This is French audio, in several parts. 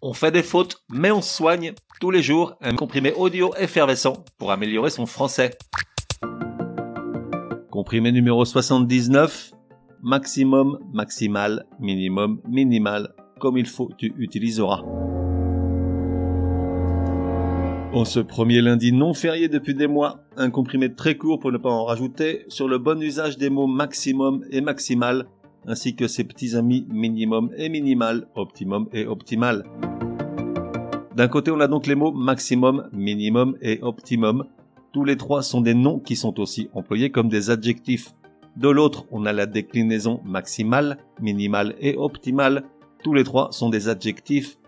On fait des fautes, mais on soigne tous les jours un comprimé audio effervescent pour améliorer son français. Comprimé numéro 79. Maximum, maximal, minimum, minimal. Comme il faut, tu utiliseras. En ce premier lundi non férié depuis des mois, un comprimé très court pour ne pas en rajouter sur le bon usage des mots maximum et maximal ainsi que ses petits amis minimum et minimal, optimum et optimal. D'un côté, on a donc les mots maximum, minimum et optimum. Tous les trois sont des noms qui sont aussi employés comme des adjectifs. De l'autre, on a la déclinaison maximale, minimale et optimale. Tous les trois sont des adjectifs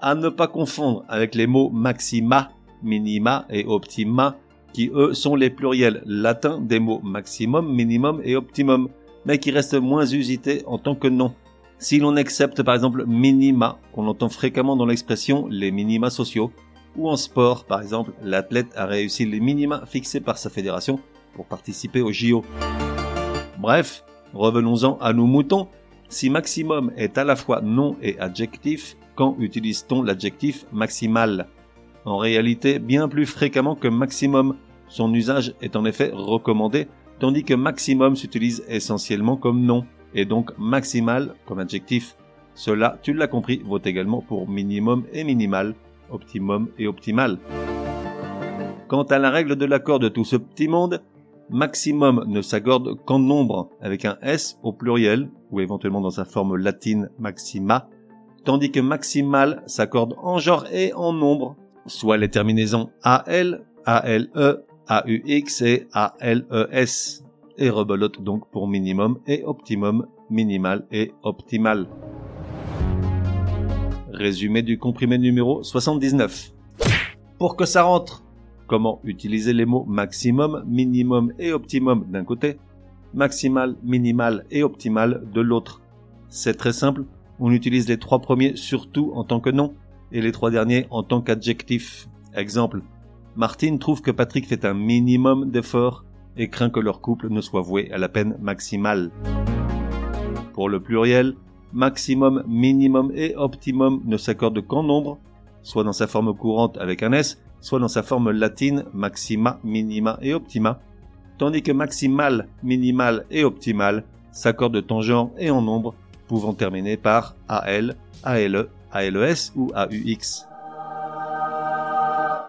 à ne pas confondre avec les mots maxima, minima et optima, qui eux sont les pluriels latins des mots maximum, minimum et optimum mais qui reste moins usité en tant que nom. Si l'on accepte par exemple minima, qu'on entend fréquemment dans l'expression les minima sociaux, ou en sport par exemple, l'athlète a réussi les minima fixés par sa fédération pour participer au JO. Bref, revenons-en à nos moutons. Si maximum est à la fois nom et adjectif, quand utilise-t-on l'adjectif maximal? En réalité, bien plus fréquemment que maximum. Son usage est en effet recommandé tandis que maximum s'utilise essentiellement comme nom, et donc maximal comme adjectif. Cela, tu l'as compris, vaut également pour minimum et minimal, optimum et optimal. Quant à la règle de l'accord de tout ce petit monde, maximum ne s'accorde qu'en nombre, avec un S au pluriel, ou éventuellement dans sa forme latine maxima, tandis que maximal s'accorde en genre et en nombre, soit les terminaisons AL, ALE, AUX et ALES, et rebelote donc pour minimum et optimum, minimal et optimal. Résumé du comprimé numéro 79. Pour que ça rentre, comment utiliser les mots maximum, minimum et optimum d'un côté, maximal, minimal et optimal de l'autre? C'est très simple, on utilise les trois premiers surtout en tant que nom et les trois derniers en tant qu'adjectif. Exemple, Martine trouve que Patrick fait un minimum d'efforts et craint que leur couple ne soit voué à la peine maximale. Pour le pluriel, maximum, minimum et optimum ne s'accordent qu'en nombre, soit dans sa forme courante avec un S, soit dans sa forme latine maxima, minima et optima, tandis que maximal, minimal et optimal s'accordent en genre et en nombre, pouvant terminer par AL, ALE, ALES ou AUX.